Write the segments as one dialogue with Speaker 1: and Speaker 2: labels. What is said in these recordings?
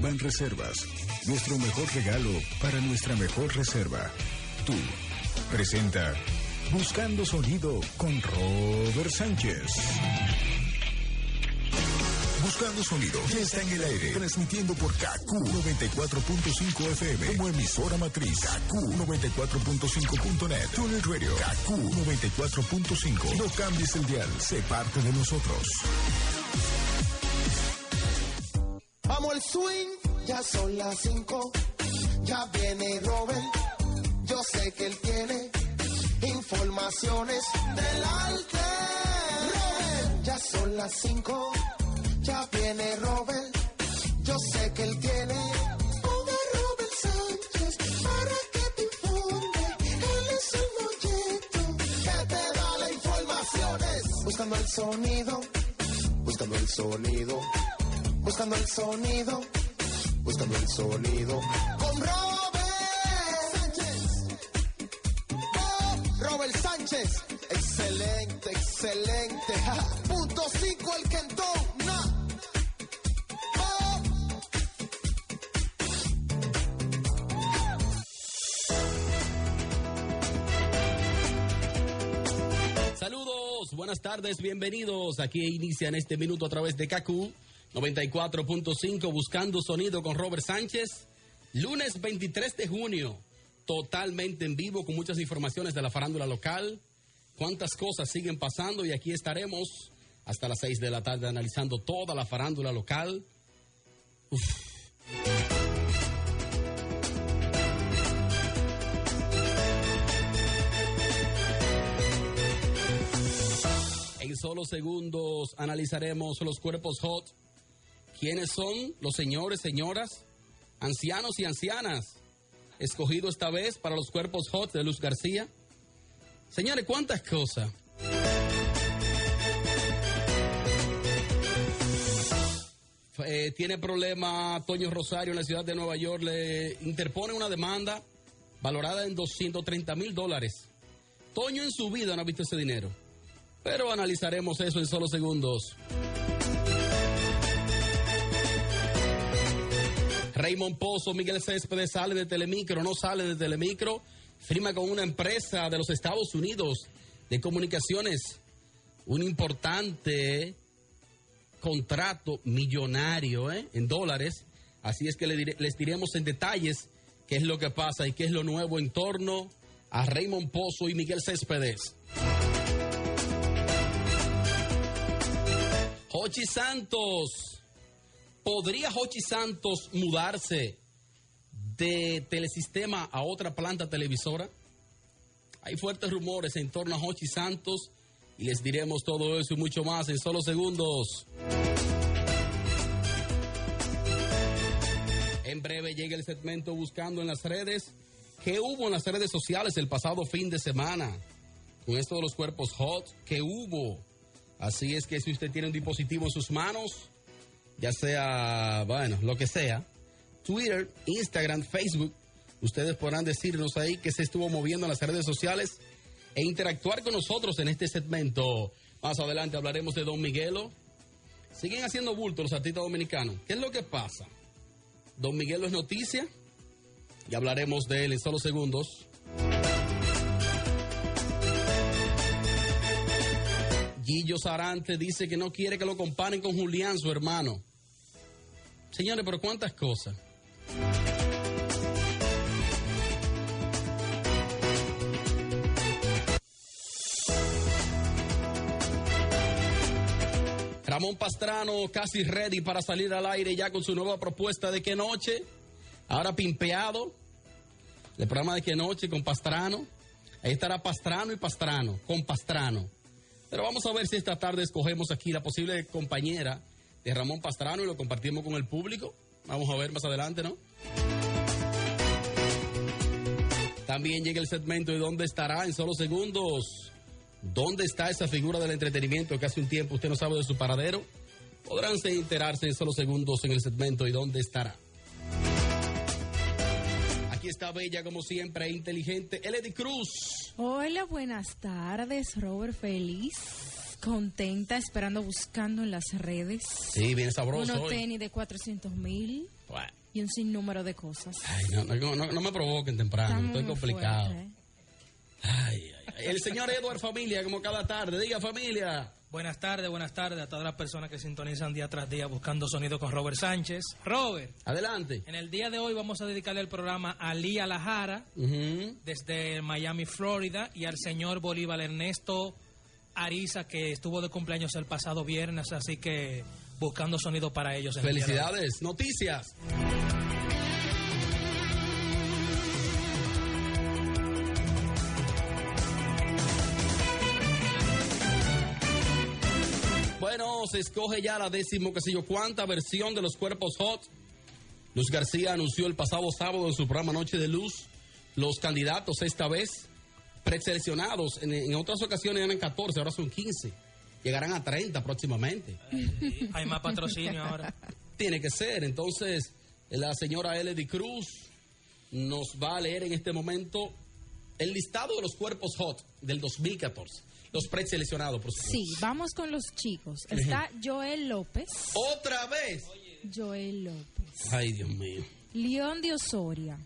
Speaker 1: Banreservas, nuestro mejor regalo para nuestra mejor reserva. Tú, presenta Buscando Sonido con Robert Sánchez. Buscando Sonido ya está en el aire, transmitiendo por KQ 94.5 FM como emisora matriz KQ 94.5.net, Tuner Radio KQ 94.5. No cambies el dial, sé parte de nosotros.
Speaker 2: Swing, ya son las 5, ya viene Robert, yo sé que él tiene informaciones del arte. Robert, ya son las 5 ya viene Robert, yo sé que él tiene una Robert Sánchez para que te informe. Él es el molleto que te da las informaciones. Buscando el sonido, buscando el sonido, buscando el sonido, buscando el sonido. Con Robert Sánchez. Oh, Robert Sánchez. Excelente, excelente. Punto 5 el Kentón.
Speaker 3: Saludos, buenas tardes, bienvenidos. Aquí inicia en este minuto a través de KQ 94.5 Buscando Sonido con Robert Sánchez. Lunes 23 de junio, totalmente en vivo con muchas informaciones de la farándula local. Cuántas cosas siguen pasando y aquí estaremos hasta las 6 de la tarde analizando toda la farándula local. En solo segundos analizaremos los cuerpos hot. ¿Quiénes son los señores, señoras, ancianos y ancianas? Escogido esta vez para los cuerpos hot de Luz García. Señores, ¿cuántas cosas? Eh, tiene problema Toño Rosario en la ciudad de Nueva York, le interpone una demanda valorada en 230 mil dólares. Toño en su vida no ha visto ese dinero. Pero analizaremos eso en solo segundos. Raymond Pozo, Miguel Céspedes sale de Telemicro, no sale de Telemicro, firma con una empresa de los Estados Unidos de comunicaciones un importante contrato millonario ¿eh? en dólares. Así es que les diremos en detalles qué es lo que pasa y qué es lo nuevo en torno a Raymond Pozo y Miguel Céspedes. Jochi Santos. ¿Podría Jochi Santos mudarse de Telesistema a otra planta televisora? Hay fuertes rumores en torno a Jochi Santos y les diremos todo eso y mucho más en solo segundos. En breve llega el segmento buscando en las redes. ¿Qué hubo en las redes sociales el pasado fin de semana? Con esto de los cuerpos hot, ¿qué hubo? Así es que si usted tiene un dispositivo en sus manos, ya sea, bueno, lo que sea, Twitter, Instagram, Facebook, ustedes podrán decirnos ahí que se estuvo moviendo en las redes sociales e interactuar con nosotros en este segmento. Más adelante hablaremos de Don Miguelo. Siguen haciendo bulto los artistas dominicanos. ¿Qué es lo que pasa? Don Miguelo es noticia y hablaremos de él en solo segundos. Guillo Sarante dice que no quiere que lo comparen con Julián, su hermano. Señores, pero ¿cuántas cosas? Ramón Pastrano casi ready para salir al aire ya con su nueva propuesta de qué noche. Ahora pimpeado. El programa de qué noche con Pastrano. Ahí estará Pastrano y Pastrano, con Pastrano. Pero vamos a ver si esta tarde escogemos aquí la posible compañera de Ramón Pastrano y lo compartimos con el público. Vamos a ver más adelante, ¿no? También llega el segmento de dónde estará en solo segundos. ¿Dónde está esa figura del entretenimiento que hace un tiempo usted no sabe de su paradero? Podrán enterarse en solo segundos en el segmento y dónde estará. Aquí está Bella, como siempre, inteligente, Eledy Cruz.
Speaker 4: Hola, buenas tardes, Robert. Feliz contenta, esperando, buscando en las redes.
Speaker 3: Sí, bien sabroso.
Speaker 4: Unos
Speaker 3: hoy.
Speaker 4: tenis de 400 mil
Speaker 3: Bueno.
Speaker 4: y un sinnúmero de cosas.
Speaker 3: Ay, no, no, no- no me provoquen temprano,
Speaker 4: Está
Speaker 3: estoy complicado.
Speaker 4: fuerte, ¿eh?
Speaker 3: Ay, ay. El señor Edward Familia, como cada tarde. Diga familia.
Speaker 5: Buenas tardes, buenas tardes a todas las personas que sintonizan día tras día buscando sonido con Robert Sánchez. Robert,
Speaker 3: Adelante.
Speaker 5: en el día de hoy vamos a dedicarle el programa a Lía Lajara
Speaker 3: Ujú.
Speaker 5: desde Miami, Florida, y al señor Bolívar Ernesto Ariza, que estuvo de cumpleaños el pasado viernes, así que buscando sonido para ellos.
Speaker 3: Felicidades. Noticias. Bueno, se escoge ya la décimo, qué sé yo, cuánta versión de los cuerpos hot. Luz García anunció el pasado sábado en su programa Noche de Luz los candidatos esta vez preseleccionados. En, en otras ocasiones eran 14, ahora son 15. Llegarán a 30 próximamente.
Speaker 5: Hay más patrocinio ahora.
Speaker 3: Tiene que ser. Entonces, la señora Eledy Cruz nos va a leer en este momento el listado de los cuerpos hot del 2014. Los preseleccionados, por supuesto.
Speaker 4: Sí, vamos con los chicos. Está Joel López.
Speaker 3: ¡Otra vez!
Speaker 4: Joel López.
Speaker 3: Ay, Dios mío.
Speaker 4: León de Osoria.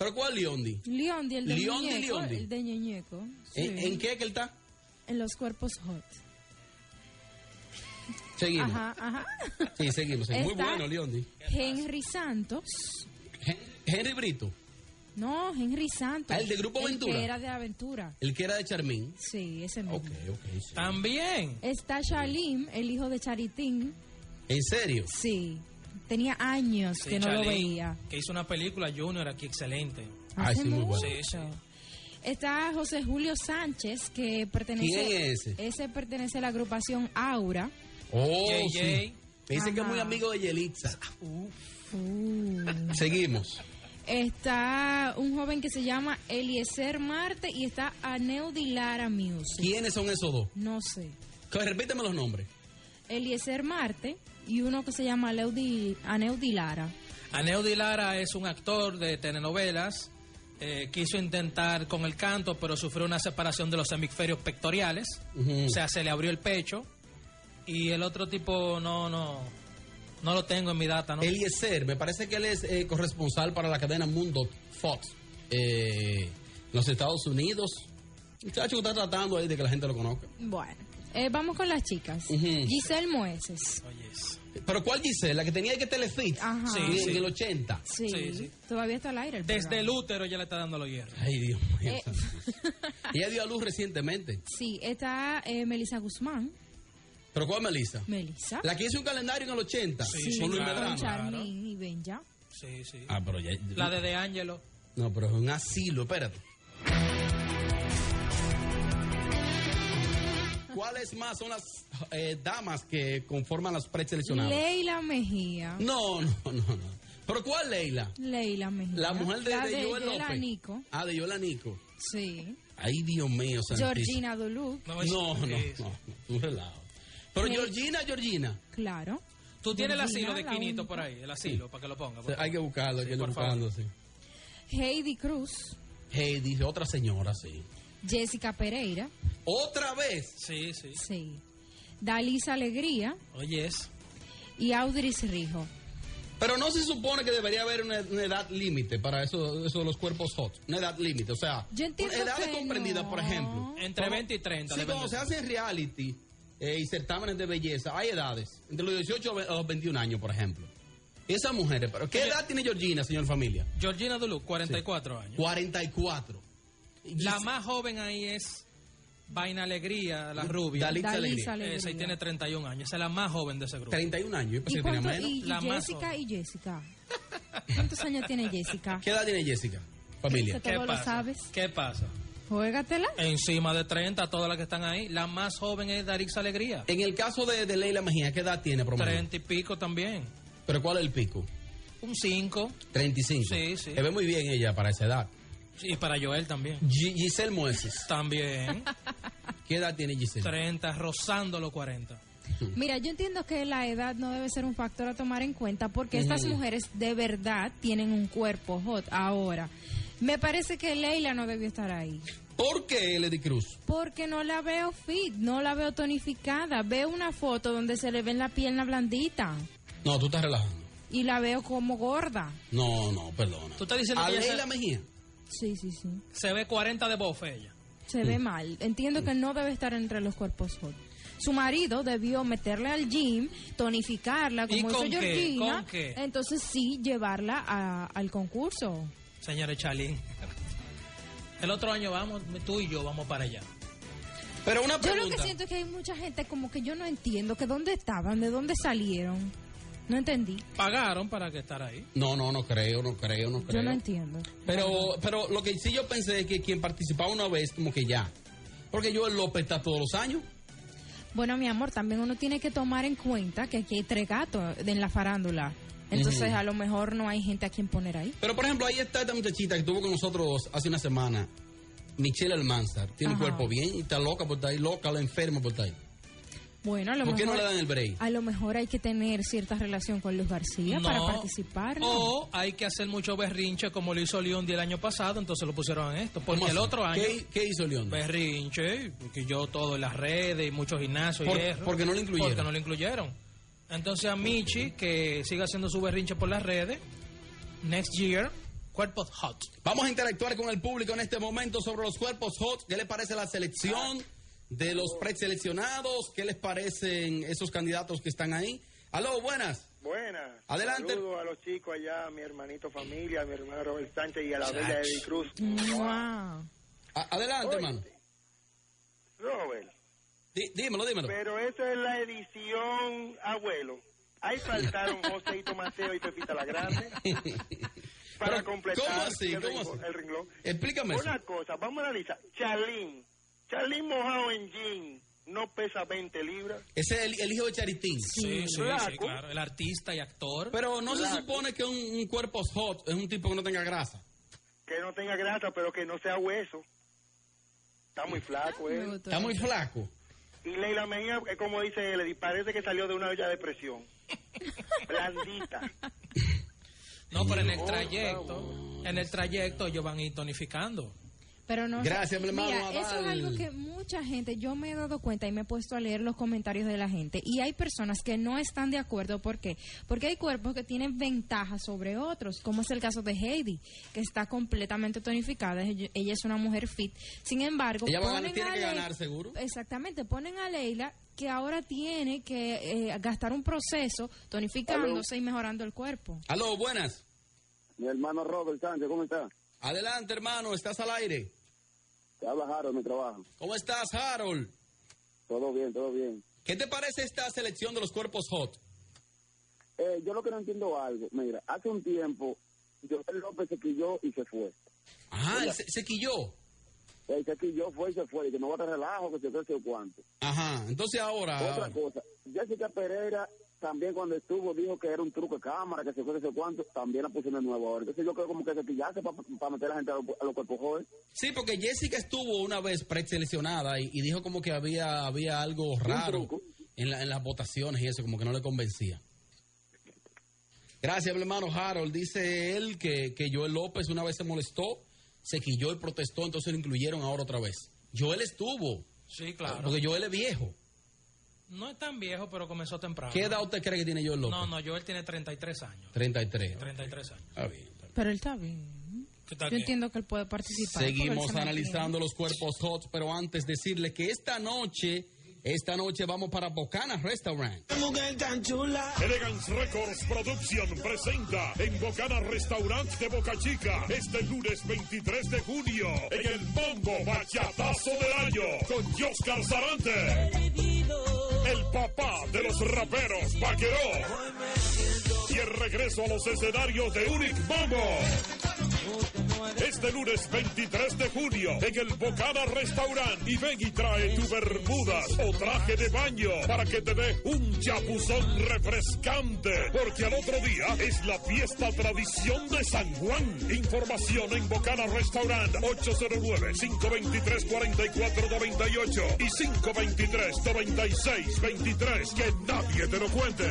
Speaker 3: ¿Pero cuál Leondi?
Speaker 4: Leondi, el de
Speaker 3: Leondi,
Speaker 4: Ñeñeco.
Speaker 3: Leondi.
Speaker 4: El de Ñeñeco. Sí.
Speaker 3: ¿En, en qué que él está?
Speaker 4: En los cuerpos hot.
Speaker 3: Seguimos.
Speaker 4: Ajá, ajá.
Speaker 3: Sí, seguimos. seguimos. Muy
Speaker 4: Está
Speaker 3: bueno, Leondi.
Speaker 4: Henry Santos.
Speaker 3: Hen- Henry Brito,
Speaker 4: No, Henry Santos.
Speaker 3: Ah, el de Grupo
Speaker 4: El
Speaker 3: Aventura.
Speaker 4: que era de Aventura.
Speaker 3: el que era de Charmín.
Speaker 4: Sí, ese mismo.
Speaker 3: Ok, ok. sí.
Speaker 5: También.
Speaker 4: Está Shalim, el hijo de Charitín.
Speaker 3: ¿En serio?
Speaker 4: Sí. Tenía años
Speaker 5: Sí,
Speaker 4: que no lo veía.
Speaker 5: Que hizo una película Junior aquí excelente.
Speaker 3: Ay,
Speaker 4: Hace
Speaker 3: sí, muy bueno.
Speaker 5: Sí.
Speaker 4: Está José Julio Sánchez, que pertenece.
Speaker 3: ¿Quién es ese?
Speaker 4: Ese pertenece a la agrupación Aura.
Speaker 3: Oh,
Speaker 5: JJ.
Speaker 3: sí. Me dicen que es muy amigo de Yelitza.
Speaker 4: Uh.
Speaker 3: Seguimos.
Speaker 4: Está un joven que se llama Eliezer Marte y está Aneudi Lara Music.
Speaker 3: ¿Quiénes son esos dos?
Speaker 4: No sé.
Speaker 3: Repíteme los nombres.
Speaker 4: Eliezer Marte y uno que se llama Leudi, Aneudi Lara.
Speaker 5: Aneudi Lara es un actor de telenovelas. eh, quiso intentar con el canto, pero sufrió una separación de los hemisferios pectorales.
Speaker 3: Ujú.
Speaker 5: O sea, se le abrió el pecho. Y el otro tipo no, no, no lo tengo en mi data, ¿no?
Speaker 3: Eliezer, me parece que él es eh, corresponsal para la cadena Mundo Fox eh, en los Estados Unidos. Muchacho está tratando ahí de que la gente lo conozca.
Speaker 4: Bueno, eh, vamos con las chicas.
Speaker 3: Ujú.
Speaker 4: Giselle Mueces.
Speaker 5: Oyes.
Speaker 3: ¿Pero cuál Giselle? ¿La que tenía que Telefit?
Speaker 4: Ajá.
Speaker 5: Sí,
Speaker 3: en,
Speaker 5: sí.
Speaker 3: en el 80.
Speaker 4: Sí,
Speaker 5: Sí, sí.
Speaker 4: todavía está al aire. El
Speaker 5: Desde el útero ya le está dando los hierros.
Speaker 3: Ay, Dios mío.
Speaker 4: Eh.
Speaker 3: Ella dio a luz recientemente.
Speaker 4: Sí, está eh, Melissa Guzmán.
Speaker 3: ¿Pero cuál Melissa?
Speaker 4: Melissa.
Speaker 3: La que hizo un calendario en el 80.
Speaker 5: Sí,
Speaker 3: con Luis
Speaker 5: claro.
Speaker 4: con
Speaker 3: Medrano.
Speaker 4: Charmín y Benja.
Speaker 5: Sí, sí.
Speaker 3: Ah, pero ya.
Speaker 5: La de De Angelo.
Speaker 3: No, pero es un asilo, espérate. ¿Cuáles más son las eh, damas que conforman las preseleccionadas?
Speaker 4: Leila Mejía.
Speaker 3: No, no, no, no. ¿Pero cuál Leila?
Speaker 4: Leila Mejía.
Speaker 3: La mujer de,
Speaker 4: La
Speaker 3: de Joel
Speaker 4: Yola
Speaker 3: López.
Speaker 4: Nico.
Speaker 3: Ah, de Yola Nico.
Speaker 4: Sí.
Speaker 3: Ay, Dios mío, santísimo.
Speaker 4: Georgina Duluc.
Speaker 3: No, no, no, no, un relajo. Pero
Speaker 4: Sí.
Speaker 3: Georgina, Georgina.
Speaker 4: Claro.
Speaker 5: Tú tienes el
Speaker 4: Georgina,
Speaker 5: asilo de Quinito por ahí, el asilo, para que lo ponga.
Speaker 3: Hay que buscarlo, hay que
Speaker 5: Sí, favor.
Speaker 3: buscando, sí.
Speaker 4: Heidi Cruz.
Speaker 3: Hey, dice otra señora, sí.
Speaker 4: Jessica Pereira.
Speaker 3: ¿Otra vez?
Speaker 5: Sí, sí.
Speaker 4: Sí. Dalisa Alegría.
Speaker 5: Oyes.
Speaker 4: Y Audris Rijo.
Speaker 3: Pero no se supone que debería haber una, una edad límite para eso, eso de los cuerpos hot. Una edad límite, o sea, edades comprendidas,
Speaker 4: no.
Speaker 3: por ejemplo.
Speaker 5: Entre
Speaker 3: Como-
Speaker 5: 20 y 30.
Speaker 3: Sí,
Speaker 5: de
Speaker 3: se hacen reality eh, y certámenes de belleza, hay edades, entre los 18 a los 21 años, por ejemplo. Esas mujeres, pero ¿qué edad tiene Georgina, señor familia?
Speaker 5: Georgina Duluc, 44 años.
Speaker 3: 44.
Speaker 5: La más joven ahí es Vaina Alegría, la rubia.
Speaker 3: Dalisa
Speaker 4: Dalisa
Speaker 3: Alegría.
Speaker 4: Alegría.
Speaker 5: Esa y tiene 31 años. Esa es la más joven de ese grupo.
Speaker 3: 31 años, yo pensé
Speaker 4: ¿Y,
Speaker 3: que tenía
Speaker 4: cuánto-
Speaker 3: menos.
Speaker 4: y
Speaker 5: La
Speaker 4: Jessica y Jessica? ¿Cuántos años tiene Jessica?
Speaker 3: ¿Qué edad tiene Jessica, familia?
Speaker 4: Ese-
Speaker 5: ¿Qué
Speaker 4: todo lo
Speaker 5: pasa?
Speaker 4: sabes.
Speaker 5: ¿Qué pasa?
Speaker 4: Juégatela.
Speaker 5: Encima de 30, todas las que están ahí. La más joven es Darix Alegría.
Speaker 3: En el caso de, de Leila Mejía, ¿qué edad tiene promedio?
Speaker 5: 30 y pico también.
Speaker 3: ¿Pero cuál es el pico?
Speaker 5: Un 5.
Speaker 3: 35.
Speaker 5: Sí, sí.
Speaker 3: Se ve muy bien ella para esa edad.
Speaker 5: Y para Joel también.
Speaker 3: Gi- Giselle Mueces.
Speaker 5: También.
Speaker 3: ¿Qué edad tiene Giselle?
Speaker 5: 30, rozando los 40.
Speaker 4: Mira, yo entiendo que la edad no debe ser un factor a tomar en cuenta porque estas mujeres de verdad tienen un cuerpo hot. Ahora, me parece que Leila no debió estar ahí.
Speaker 3: ¿Por qué, Lady Cruz?
Speaker 4: Porque no la veo fit, no la veo tonificada. Veo una foto donde se le ve la pierna blandita
Speaker 3: No, tú estás relajando.
Speaker 4: y la veo como gorda.
Speaker 3: No, no, perdona.
Speaker 5: Tú estás diciendo
Speaker 3: ¿A
Speaker 5: que
Speaker 3: Leila
Speaker 5: se,
Speaker 3: Mejía?
Speaker 4: Sí, sí, sí.
Speaker 5: se ve 40 de bofe ella.
Speaker 4: Se ve mal. Entiendo que no debe estar entre los cuerpos hot. Su marido debió meterle al gym, tonificarla
Speaker 5: ¿Y
Speaker 4: como hizo
Speaker 5: con qué?
Speaker 4: Georgina.
Speaker 5: ¿Con qué?
Speaker 4: Entonces sí, llevarla a- al concurso.
Speaker 5: Señores Chalín. El otro año vamos, tú y yo vamos para allá.
Speaker 3: Pero una
Speaker 4: Yo
Speaker 3: pregunta.
Speaker 4: lo que siento es que hay mucha gente como que yo no entiendo que dónde estaban, de dónde salieron. No entendí.
Speaker 5: Pagaron para que estar ahí.
Speaker 3: No, no, no creo, no creo, no creo.
Speaker 4: Yo no entiendo.
Speaker 3: Pero, pero lo que sí yo pensé es que quien participaba una vez, como que ya. Porque Joel López está todos los años.
Speaker 4: Bueno, mi amor, también uno tiene que tomar en cuenta que aquí hay tres gatos en la farándula. Entonces, a lo mejor no hay gente a quien poner ahí.
Speaker 3: Pero, por ejemplo, ahí está esta muchachita que estuvo con nosotros hace una semana, Michelle Almanzar. Tiene un
Speaker 4: Ajá.
Speaker 3: cuerpo bien y está loca por estar ahí, loca, la enferma por estar ahí.
Speaker 4: Bueno, a lo
Speaker 3: ¿Por qué no
Speaker 4: mejor.
Speaker 3: le dan el break?
Speaker 4: A lo mejor hay que tener cierta relación con Luz García para
Speaker 5: No.
Speaker 4: participar. ¿no?
Speaker 5: O hay que hacer mucho berrinche como lo hizo León el año pasado, entonces lo pusieron en esto.
Speaker 3: ¿Cómo
Speaker 5: Porque el otro año,
Speaker 3: ¿Qué, qué hizo León?
Speaker 5: berrinche, porque yo todo en las redes y muchos gimnasios
Speaker 3: Por-
Speaker 5: y eso.
Speaker 3: porque no lo incluyeron.
Speaker 5: Porque no lo incluyeron. Entonces a Michi, que siga haciendo su berrinche por las redes, next year, cuerpos hot.
Speaker 3: Vamos a interactuar con el público en este momento sobre los cuerpos hot. ¿Qué les parece la selección de los preseleccionados? ¿Qué les parecen esos candidatos que están ahí? Aló, buenas.
Speaker 6: Buenas.
Speaker 3: Adelante.
Speaker 6: Saludos a los chicos allá, a mi hermanito familia, a mi hermano Robert Sánchez y a la
Speaker 3: Chach.
Speaker 6: bella Eddie Cruz.
Speaker 4: Wow.
Speaker 3: Adelante, hermano.
Speaker 6: Robert,
Speaker 3: Dí- dímelo, dímelo.
Speaker 6: pero esa es la edición abuelo. Ahí faltaron Joséito Mateo y Pepita la Grande para
Speaker 3: Pero,
Speaker 6: completar
Speaker 3: ¿cómo así?
Speaker 6: el,
Speaker 3: ¿Cómo
Speaker 6: renglón-
Speaker 3: así?
Speaker 6: el renglón.
Speaker 3: Explícame eso.
Speaker 6: Una cosa, vamos a analizar. Charlín. Charlín mojado en jean no pesa 20 libras.
Speaker 3: Ese es el, el hijo de Charitín.
Speaker 5: Sí, sí, sí, claro. El artista y actor.
Speaker 3: Pero no se supone que un, un cuerpo hot es un tipo que no tenga grasa.
Speaker 6: Que no tenga grasa, pero que no sea hueso. Está muy flaco
Speaker 4: gustó
Speaker 3: Está muy flaco.
Speaker 6: Y Leila Mejía, es como dice él, parece que salió de una olla de presión. Blandita.
Speaker 5: no, pero en el
Speaker 6: Oh,
Speaker 5: trayecto, en el trayecto ellos van a ir tonificando.
Speaker 4: Pero no sé.
Speaker 3: Gracias, mi hermano
Speaker 4: Mira, eso es algo que mucha gente, yo me he dado cuenta y me he puesto a leer los comentarios de la gente. Y hay personas que no están de acuerdo. ¿Por qué? Porque hay cuerpos que tienen ventajas sobre otros, como es el caso de Heidi, que está completamente tonificada. Ella es una mujer fit. Sin embargo,
Speaker 3: Ella va a ganar- tiene
Speaker 4: a
Speaker 3: que ganar, seguro.
Speaker 4: Exactamente, ponen a Leila que ahora tiene que eh, gastar un proceso tonificándose y mejorando el cuerpo.
Speaker 3: Aló, buenas.
Speaker 7: Mi hermano Robert Sánchez, ¿cómo está?
Speaker 3: Adelante, hermano, estás al aire.
Speaker 7: Te habla Jaro, mi trabajo.
Speaker 3: ¿Cómo estás, Harold?
Speaker 7: Todo bien, todo bien.
Speaker 3: ¿Qué te parece esta selección de los cuerpos hot?
Speaker 7: Eh, yo lo que no entiendo algo, mira, hace un tiempo, Joel López se quilló y se fue.
Speaker 3: Ajá, él se, se quilló.
Speaker 7: Eh, se quilló, fue y se fue, y que no va a estar relajo, que se fue, sé cuánto.
Speaker 3: Ajá, entonces ahora...
Speaker 7: Otra cosa, Jessica Pereira también cuando estuvo dijo que era un truco de cámara, que se fue, sé cuánto, también la pusieron de nuevo ahora. Entonces yo creo como que se quillaste para meter a la gente a los, a los cuerpos jóvenes.
Speaker 3: Sí, porque Jessica estuvo una vez preseleccionada y, y dijo como que había, había algo raro en, la- en las votaciones y eso, como que no le convencía. Gracias, mi hermano Harold. Dice él que, que Joel López una vez se molestó, se quilló y protestó, entonces lo incluyeron ahora otra vez. Joel estuvo,
Speaker 5: Sí, claro.
Speaker 3: porque Joel es viejo.
Speaker 5: No es tan viejo, pero comenzó temprano.
Speaker 3: ¿Qué edad usted cree que tiene Joel López?
Speaker 5: No, no, Joel tiene 33 años.
Speaker 3: 33.
Speaker 5: 33 años.
Speaker 3: Está bien. está bien.
Speaker 4: Pero él está bien.
Speaker 5: ¿Qué tal
Speaker 4: Yo entiendo que él puede participar.
Speaker 3: Seguimos
Speaker 4: se
Speaker 3: analizando los cuerpos hot, pero antes decirle que esta noche, esta noche vamos para Bocana Restaurant.
Speaker 8: Elegance Records Production presenta en Bocana Restaurant de Boca Chica este lunes 23 de junio en el Bombo Bachatazo del Año con Joscar Sarante, el papá de los raperos Vaqueró y el regreso a los escenarios de Unic Bombo. Este lunes 23 de junio en el Bocana Restaurant y ven y trae tu bermudas o traje de baño para que te dé un chapuzón refrescante porque al otro día es la fiesta tradición de San Juan. Información en Bocana Restaurant 809-523-4498 y 523-9623 que nadie te lo cuente.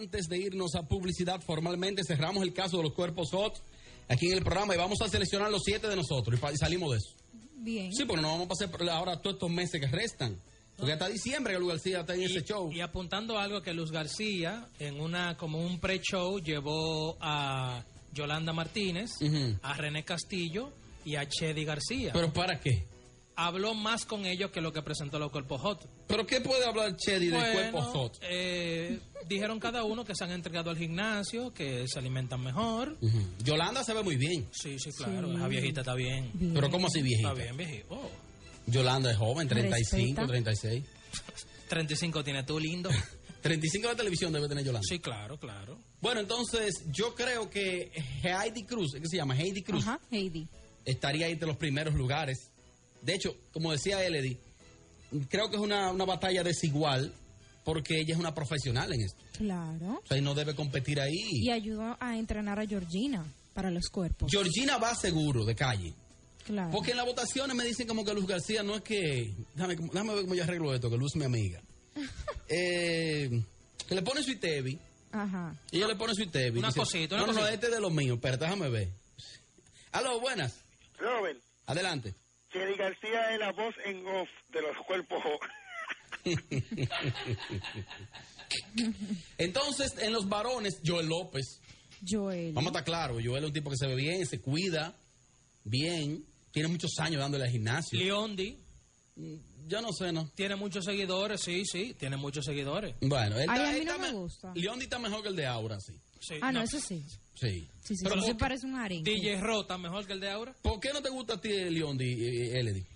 Speaker 3: Antes de irnos a publicidad, formalmente cerramos el caso de los cuerpos hot aquí en el programa y vamos a seleccionar los siete de nosotros y, salimos de eso.
Speaker 4: Bien.
Speaker 3: Sí, porque no vamos a pasar por ahora todos estos meses que restan. Porque hasta diciembre que Luis García está en ese show.
Speaker 5: Y apuntando algo que Luz García, en una como un pre-show, llevó a Yolanda Martínez, a René Castillo y a Chedi García.
Speaker 3: ¿Pero para qué?
Speaker 5: Habló más con ellos que lo que presentó los cuerpos hot.
Speaker 3: ¿Pero qué puede hablar Chedi del
Speaker 5: Bueno,
Speaker 3: cuerpo hot?
Speaker 5: eh, dijeron cada uno que se han entregado al gimnasio, que se alimentan mejor.
Speaker 3: Yolanda se ve muy bien.
Speaker 5: Sí, sí, claro.
Speaker 4: Sí.
Speaker 5: Esa viejita está bien.
Speaker 4: Bien.
Speaker 3: Pero ¿cómo así viejita?
Speaker 5: Está bien, viejita. Oh,
Speaker 3: Yolanda es joven, 35,
Speaker 4: Respeta.
Speaker 3: 36.
Speaker 5: 35 tiene tú, lindo.
Speaker 3: 35 de televisión debe tener Yolanda.
Speaker 5: Sí, claro, claro.
Speaker 3: Bueno, entonces yo creo que Heidi Cruz, ¿qué se llama? Heidi Cruz,
Speaker 4: Ajá, Heidi.
Speaker 3: estaría ahí entre los primeros lugares. De hecho, como decía Elodie, creo que es una, una batalla desigual porque ella es una profesional en esto.
Speaker 4: Claro.
Speaker 3: O sea, y no debe competir ahí.
Speaker 4: Y ayudó a entrenar a Georgina para los cuerpos.
Speaker 3: Georgina va seguro de calle.
Speaker 4: Claro.
Speaker 3: Porque en las votaciones me dicen como que Luz García no es que... Déjame, déjame ver cómo yo arreglo esto, que Luz es mi amiga. eh, que le pone su Itevi.
Speaker 4: Ajá.
Speaker 3: Y ella le pone su Itevi.
Speaker 5: Una
Speaker 3: Dice,
Speaker 5: cosita, una
Speaker 3: no, no, este es de los míos. Pero déjame ver. Aló, buenas.
Speaker 6: Robert,
Speaker 3: Adelante.
Speaker 6: Chedi García es la voz en off de los cuerpos.
Speaker 3: Entonces, en los varones, Joel López.
Speaker 4: Joel.
Speaker 3: Vamos a estar claros. Joel es un tipo que se ve bien, se cuida bien. Tiene muchos años dándole al gimnasio.
Speaker 5: Leondi
Speaker 3: Yo no sé, ¿no?
Speaker 5: tiene muchos seguidores, sí, sí, tiene muchos seguidores.
Speaker 3: Bueno, él
Speaker 4: Ay,
Speaker 3: está-
Speaker 4: a mí no
Speaker 3: está
Speaker 4: me
Speaker 3: me-
Speaker 4: gusta.
Speaker 3: Leondi está mejor que el de Aura, sí.
Speaker 5: Sí,
Speaker 4: Ah, no, eso sí.
Speaker 3: Sí.
Speaker 4: Sí, sí,
Speaker 3: Pero
Speaker 4: sí,
Speaker 3: ¿por
Speaker 4: sí
Speaker 3: qué-
Speaker 4: parece un arenque.
Speaker 5: DJ Ro está mejor que el de Aura.
Speaker 3: ¿Por qué no te gusta a ti Leondi, eh, Elodie?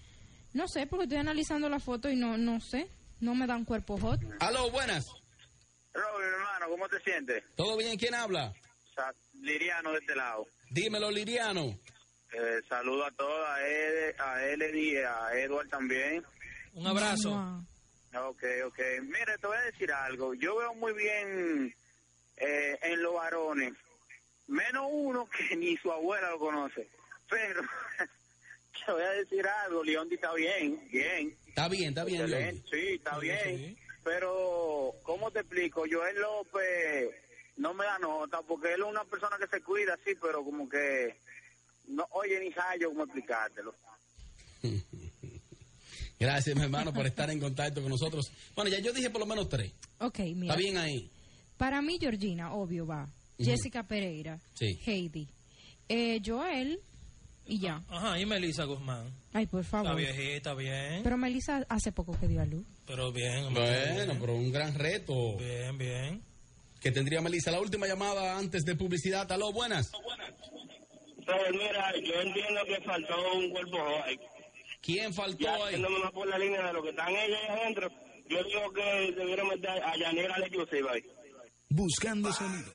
Speaker 4: No sé, porque estoy analizando la foto y no, no sé. No me dan cuerpo hot.
Speaker 3: Aló, buenas.
Speaker 9: Robert, hermano, ¿cómo te sientes?
Speaker 3: ¿Todo bien? ¿Quién habla?
Speaker 9: Sa- Liriano de este lado.
Speaker 3: Dímelo, Liriano.
Speaker 9: Eh, saludo a todos, a Ed, a Eleni, a Edward también.
Speaker 5: Un abrazo.
Speaker 4: Mua.
Speaker 9: Ok, ok. Mire, te voy a decir algo. Yo veo muy bien eh, en los varones, menos uno que ni su abuela lo conoce. Pero te voy a decir algo, Leondi está bien, bien.
Speaker 3: Está bien, está bien, Leondi.
Speaker 9: Sí, está bien. Pero, ¿cómo te explico? Joel López no me da nota porque él es una persona que se cuida, sí, pero como que no oye ni sabe cómo explicártelo.
Speaker 3: Gracias, mi hermano, por estar en contacto con nosotros. Bueno, ya yo dije por lo menos tres.
Speaker 4: Ok, mira.
Speaker 3: Está bien ahí.
Speaker 4: Para mí, Georgina, obvio, va. Jessica Pereira.
Speaker 3: Sí.
Speaker 4: Heidi. Eh, Joel. Y ya.
Speaker 5: Ajá, y Melissa Guzmán.
Speaker 4: Ay, por
Speaker 5: Está
Speaker 4: favor.
Speaker 5: viejita, bien.
Speaker 4: Pero Melissa hace poco que dio a luz.
Speaker 5: Pero bien,
Speaker 3: Bueno,
Speaker 5: bien.
Speaker 3: pero un gran reto
Speaker 5: Bien, bien.
Speaker 3: que tendría Melissa. La última llamada antes de publicidad. Aló, buenas.
Speaker 6: Robert, mira, yo entiendo que faltó un cuerpo hot.
Speaker 3: ¿Quién faltó
Speaker 6: Ya
Speaker 3: ahí?
Speaker 6: más por la línea de lo que están ellos ahí adentro, yo digo que debieron meter a Yanira a la exclusiva ahí.
Speaker 1: Buscando sonido.